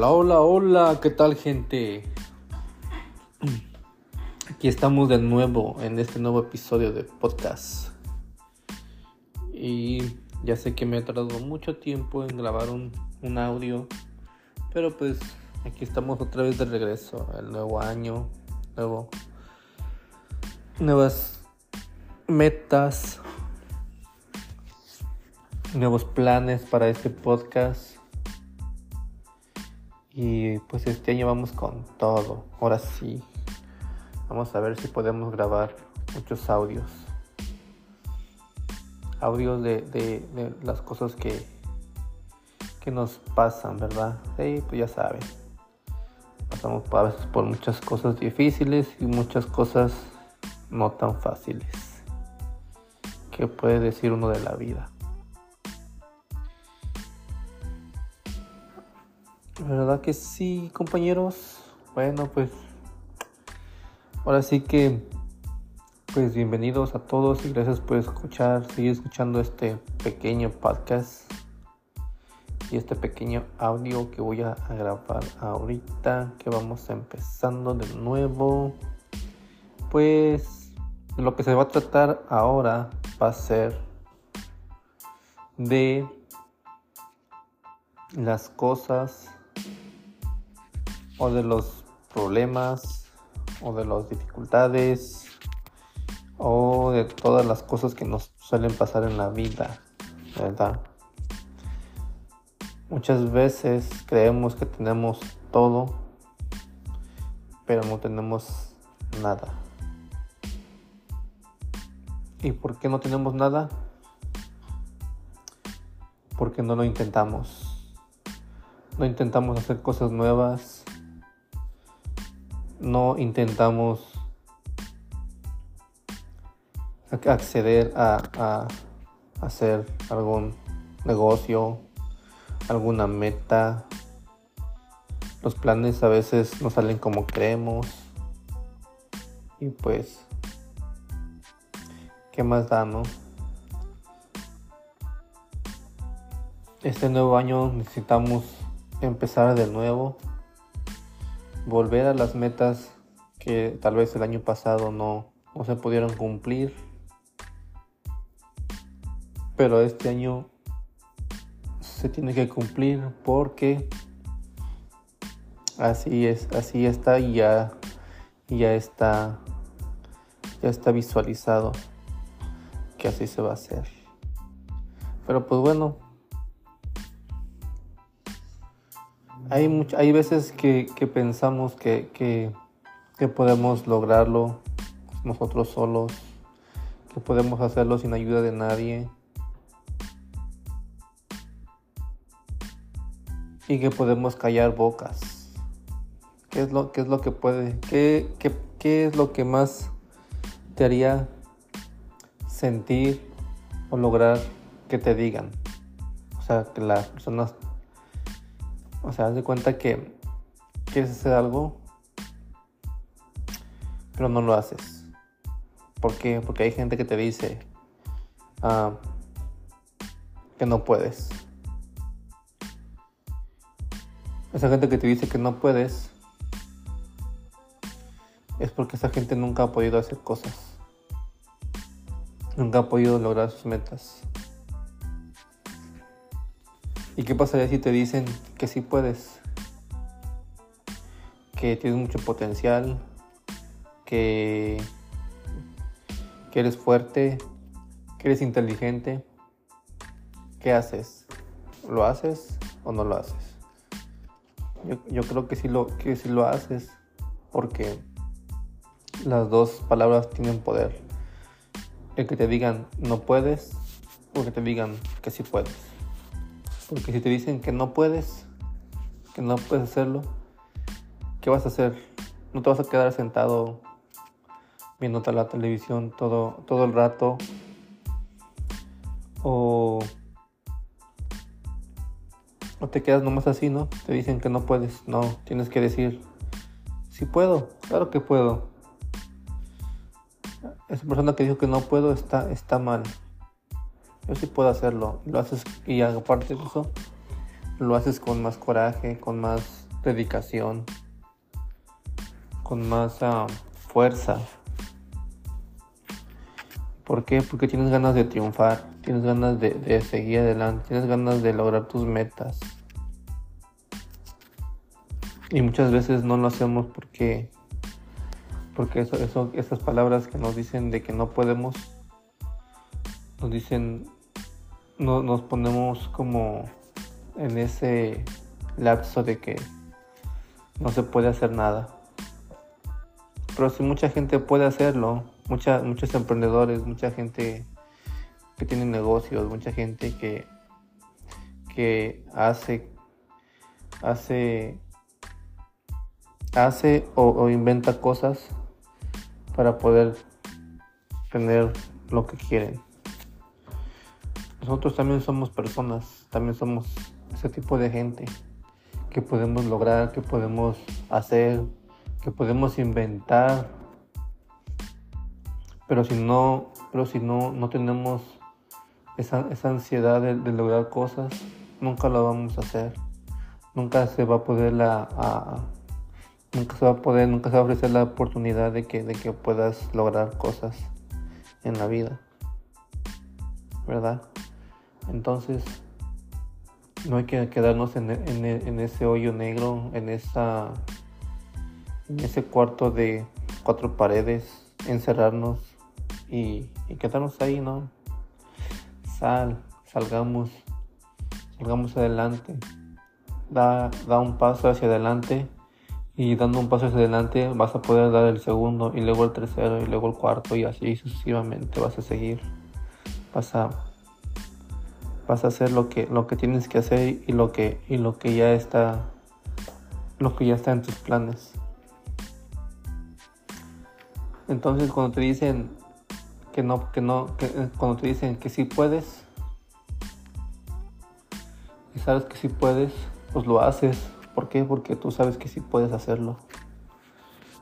Hola, hola, hola, ¿qué tal gente? Aquí estamos de nuevo en este nuevo episodio de podcast. Y ya sé que me ha tardado mucho tiempo en grabar un, un audio, pero pues aquí estamos otra vez de regreso, el nuevo año, nuevo, nuevas metas, nuevos planes para este podcast. Y pues este año vamos con todo. Ahora sí. Vamos a ver si podemos grabar muchos audios. Audios de, las cosas que, que nos pasan, ¿verdad? Sí, pues ya saben. Pasamos a veces por muchas cosas difíciles y muchas cosas no tan fáciles. ¿Qué puede decir uno de la vida? ¿Verdad que sí, compañeros? Bueno, pues ahora sí que pues bienvenidos a todos y gracias por escuchar, seguir escuchando este pequeño podcast y este pequeño audio que voy a grabar ahorita, que vamos empezando de nuevo. Pues lo que se va a tratar ahora va a ser de las cosas o de los problemas o de las dificultades o de todas las cosas que nos suelen pasar en la vida, ¿verdad? Muchas veces creemos que tenemos todo, pero no tenemos nada. ¿Y por qué no tenemos nada? Porque no lo intentamos. No intentamos hacer cosas nuevas, no intentamos acceder a, hacer algún negocio, alguna meta. Los planes a veces no salen como creemos. Y pues, ¿qué más da, no? Este nuevo año necesitamos empezar de nuevo volver a las metas que tal vez el año pasado no, no se pudieron cumplir. Pero este año se tiene que cumplir porque así es, así está y ya, ya está, ya está visualizado que así se va a hacer. Pero pues bueno, Hay, hay veces que, pensamos que, que, podemos lograrlo nosotros solos, que podemos hacerlo sin ayuda de nadie. Y que podemos callar bocas. ¿Qué es lo, qué es lo que puede? ¿Qué, qué, qué es lo que más te haría sentir o lograr que te digan? O sea, que las personas o sea, haz de cuenta que quieres hacer algo, pero no lo haces. ¿Por qué? Porque hay gente que te dice ah, que no puedes. Esa gente que te dice que no puedes es porque esa gente nunca ha podido hacer cosas. Nunca ha podido lograr sus metas. ¿Y qué pasaría si te dicen que sí puedes? Que tienes mucho potencial, que, que eres fuerte, que eres inteligente. ¿Qué haces? ¿Lo haces o no lo haces? Yo, creo que sí, lo, que sí lo haces porque las dos palabras tienen poder. El que te digan no puedes o que te digan que sí puedes. Porque si te dicen que no puedes, que no puedes hacerlo, ¿qué vas a hacer? No te vas a quedar sentado viendo la televisión todo, todo el rato. O, o te quedas nomás así, ¿no? Te dicen que no puedes. No, tienes que decir, sí puedo, claro que puedo. Esa persona que dijo que no puedo está, está mal yo sí puedo hacerlo. Lo haces y aparte de eso, lo haces con más coraje, con más dedicación, con más ah, fuerza. ¿Por qué? Porque tienes ganas de triunfar, tienes ganas de, seguir adelante, tienes ganas de lograr tus metas. Y muchas veces no lo hacemos porque, porque eso, eso, esas palabras que nos dicen de que no podemos, nos dicen, no, nos ponemos como en ese lapso de que no se puede hacer nada. Pero si mucha gente puede hacerlo, mucha, muchos emprendedores, mucha gente que tiene negocios, mucha gente que, que hace, hace, hace o inventa cosas para poder tener lo que quieren. Nosotros también somos personas, también somos ese tipo de gente que podemos lograr, que podemos hacer, que podemos inventar. Pero si no, pero si no, no tenemos esa, ansiedad de, lograr cosas, nunca lo vamos a hacer. Nunca se va a poder la nunca se va a poder, nunca se va a ofrecer la oportunidad de que, de que puedas lograr cosas en la vida. ¿Verdad? Entonces, no hay que quedarnos en, ese hoyo negro, en, esa, en ese cuarto de cuatro paredes, encerrarnos y, quedarnos ahí, ¿no? Sal, salgamos, salgamos adelante. Da, da un paso hacia adelante y dando un paso hacia adelante vas a poder dar el segundo y luego el tercero y luego el cuarto y así sucesivamente vas a seguir. Vas a vas a hacer lo que, lo que tienes que hacer y lo que, y lo que ya está lo que ya está en tus planes. Entonces cuando te dicen que no, que no, eh, cuando te dicen que sí puedes y sabes que sí puedes, pues lo haces. ¿Por qué? Porque tú sabes que sí puedes hacerlo.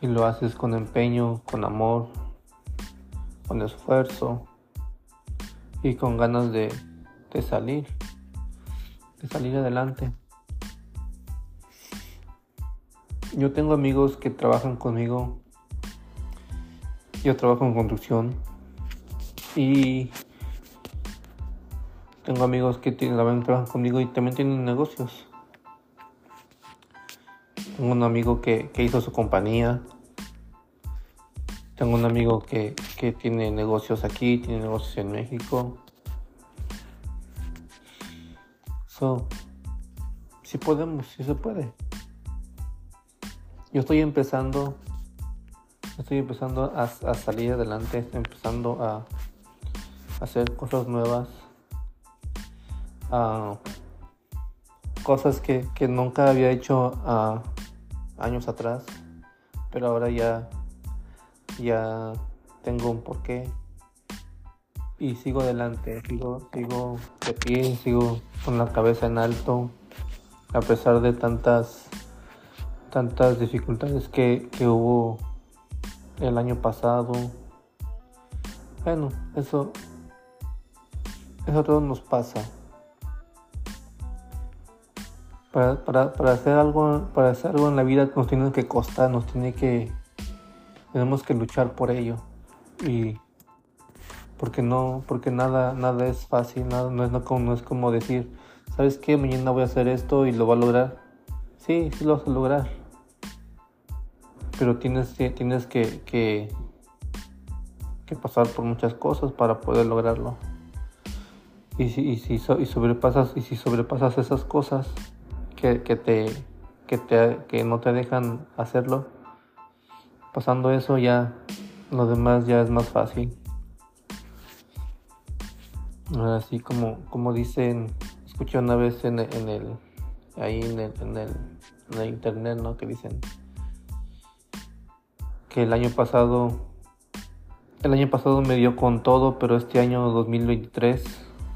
Y lo haces con empeño, con amor, con esfuerzo y con ganas de, de salir, de salir adelante. Yo tengo amigos que trabajan conmigo. Yo trabajo en construcción y tengo amigos que tienen, trabajan conmigo y también tienen negocios. Tengo un amigo que, que hizo su compañía. Tengo un amigo que, que tiene negocios aquí, tiene negocios en México. Si podemos, si se puede. Yo estoy empezando, estoy empezando a, salir adelante, estoy empezando a, hacer cosas nuevas, cosas que, nunca había hecho años atrás, pero ahora ya, ya tengo un porqué y sigo adelante, sigo, sigo de pie, sigo con la cabeza en alto, a pesar de tantas, tantas dificultades que, hubo el año pasado. Bueno, eso, eso todo nos pasa. Para, para, hacer algo, para hacer algo en la vida nos tiene que costar, nos tiene que, tenemos que luchar por ello. Y porque no, porque nada, nada es fácil, nada, no es, no, es como decir, ¿sabes qué? Mañana voy a hacer esto y lo va a lograr. Sí, sí lo vas a lograr. Pero tienes, tienes que, que, pasar por muchas cosas para poder lograrlo. Y si, y si, y sobrepasas, y si sobrepasas esas cosas que, que, te, que, te, que no te dejan hacerlo, pasando eso ya, lo demás ya es más fácil. Así como, como dicen, escuché una vez en, el, ahí en el, en el, internet, ¿no? Que dicen que el año pasado, el año pasado me dio con todo, pero este año 2023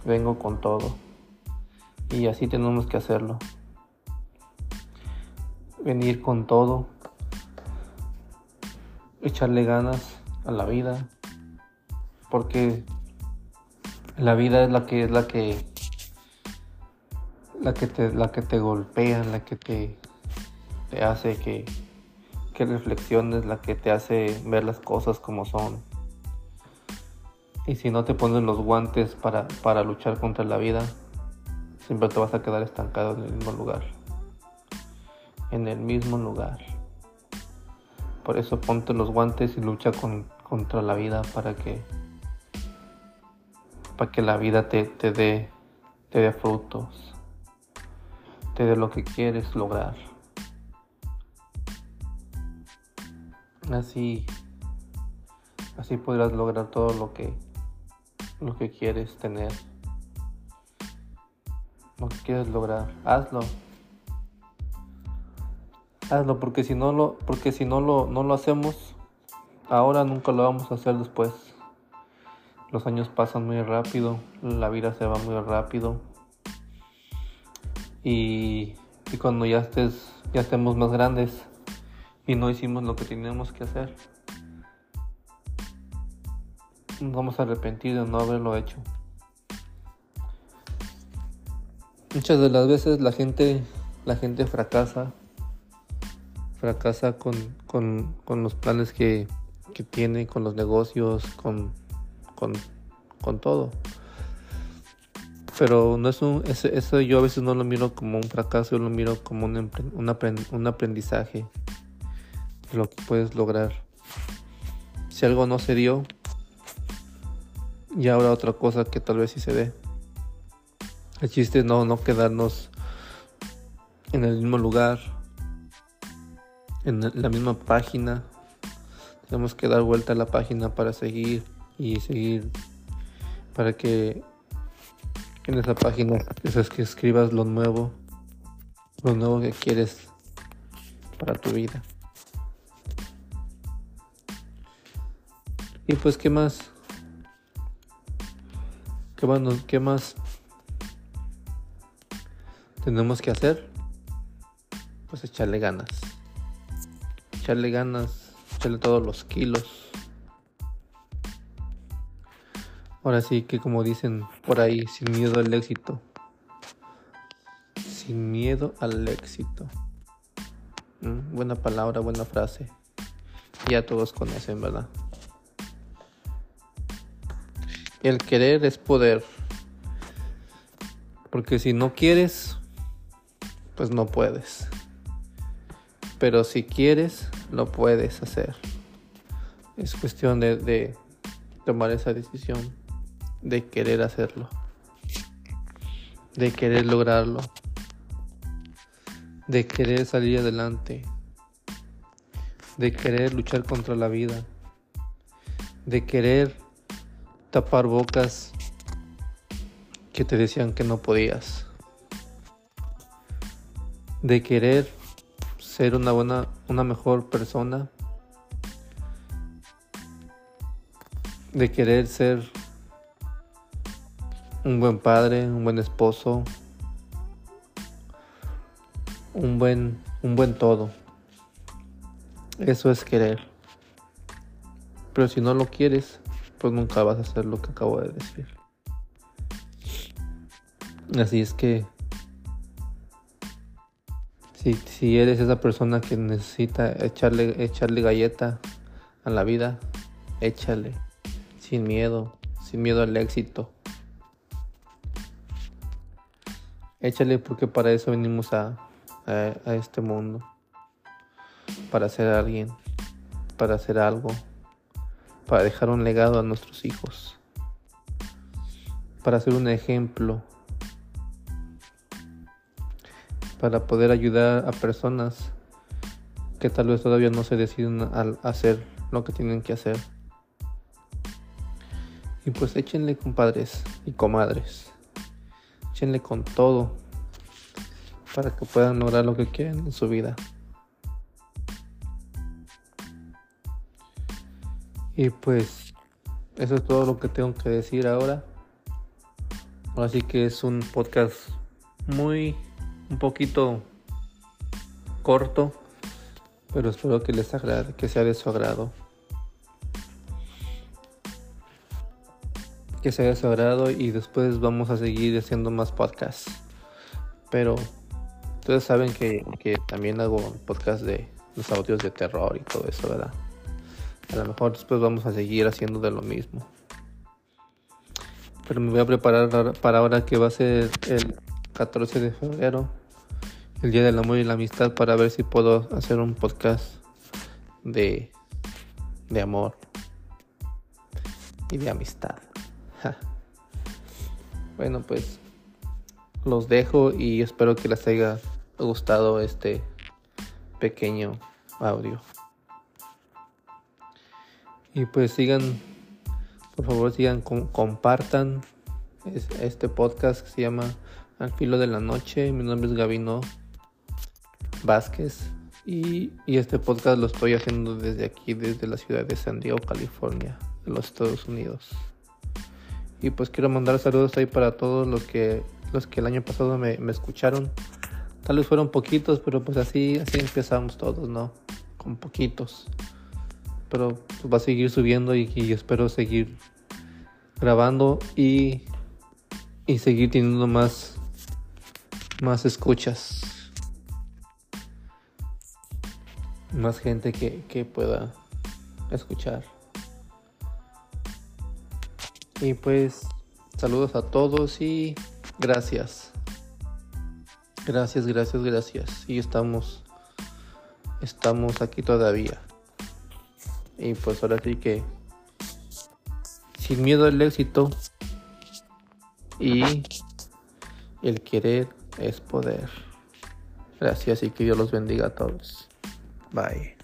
vengo con todo. Y así tenemos que hacerlo. Venir con todo. Echarle ganas a la vida. Porque la vida es la que es la que la que te la que te golpea, la que te te hace que, que reflexiones, la que te hace ver las cosas como son. Y si no te pones los guantes para, para luchar contra la vida, siempre te vas a quedar estancado en el mismo lugar. En el mismo lugar. Por eso ponte los guantes y lucha contra la vida para que para que la vida te, te dé te dé frutos, te dé lo que quieres lograr. Así así podrás lograr todo lo que lo que quieres tener. Lo que quieres lograr, hazlo. Hazlo porque si no lo, porque si no lo, no lo hacemos ahora nunca lo vamos a hacer después. Los años pasan muy rápido, la vida se va muy rápido. Y, y cuando ya estés, ya estemos más grandes y no hicimos lo que teníamos que hacer, nos vamos a arrepentir de no haberlo hecho. Muchas de las veces la gente, la gente fracasa fracasa con, con, los planes que, que, tiene, con los negocios, con, con, todo. Pero no es un, eso, yo a veces no lo miro como un fracaso, yo lo miro como un, un aprendizaje de lo que puedes lograr. Si algo no se dio, y ahora otra cosa que tal vez sí se dé. El chiste es no, no quedarnos en el mismo lugar, en la misma página. Tenemos que dar vuelta a la página para seguir y seguir para que en esa página es que escribas lo nuevo, lo nuevo que quieres para tu vida. Y pues, ¿qué más? ¿Qué más, qué más tenemos que hacer? Pues echarle ganas echarle ganas, echarle todos los kilos. Ahora sí que como dicen por ahí, sin miedo al éxito. Sin miedo al éxito. Mm, buena palabra, buena frase. Ya todos conocen, ¿verdad? El querer es poder. Porque si no quieres, pues no puedes. Pero si quieres, lo puedes hacer. Es cuestión de, tomar esa decisión, de querer hacerlo, de querer lograrlo, de querer salir adelante, de querer luchar contra la vida, de querer tapar bocas que te decían que no podías, de querer ser una buena, una mejor persona, de querer ser un buen padre, un buen esposo, un buen, un buen todo. Eso es querer. Pero si no lo quieres, pues nunca vas a hacer lo que acabo de decir. Así es que si, eres esa persona que necesita echarle, echarle galleta a la vida, échale, sin miedo, sin miedo al éxito. Échale porque para eso venimos a, a, este mundo. Para ser alguien, para hacer algo, para dejar un legado a nuestros hijos, para ser un ejemplo para poder ayudar a personas que tal vez todavía no se deciden a hacer lo que tienen que hacer. Y pues échenle compadres y comadres. Échenle con todo para que puedan lograr lo que quieren en su vida. Y pues eso es todo lo que tengo que decir ahora. Así que es un podcast muy un poquito corto, pero espero que les agrade, que sea de su agrado. Que sea de su y después vamos a seguir haciendo más podcasts. Pero ustedes saben que, que también hago podcast de los audios de terror y todo eso, ¿verdad? A lo mejor después vamos a seguir haciendo de lo mismo. Pero me voy a preparar para ahora que va a ser el 14 de febrero, el Día del Amor y la Amistad, para ver si puedo hacer un podcast de, de amor y de amistad. Bueno, pues los dejo y espero que les haya gustado este pequeño audio. Y pues sigan, por favor sigan, compartan este podcast que se llama Al filo de la noche. Mi nombre es Gabino Vázquez y, y este podcast lo estoy haciendo desde aquí, desde la ciudad de San Diego, California, de los Estados Unidos. Y pues quiero mandar saludos ahí para todos los que los que el año pasado me, escucharon. Tal vez fueron poquitos, pero pues así, así empezamos todos, ¿no? Con poquitos. Pero pues, va a seguir subiendo y, espero seguir grabando y, y seguir teniendo más, más escuchas. Más gente que, que pueda escuchar. Y pues saludos a todos y gracias. Gracias, gracias, gracias. Y estamos estamos aquí todavía. Y pues ahora sí que sin miedo al éxito y el querer es poder. Gracias y que Dios los bendiga a todos. Bye.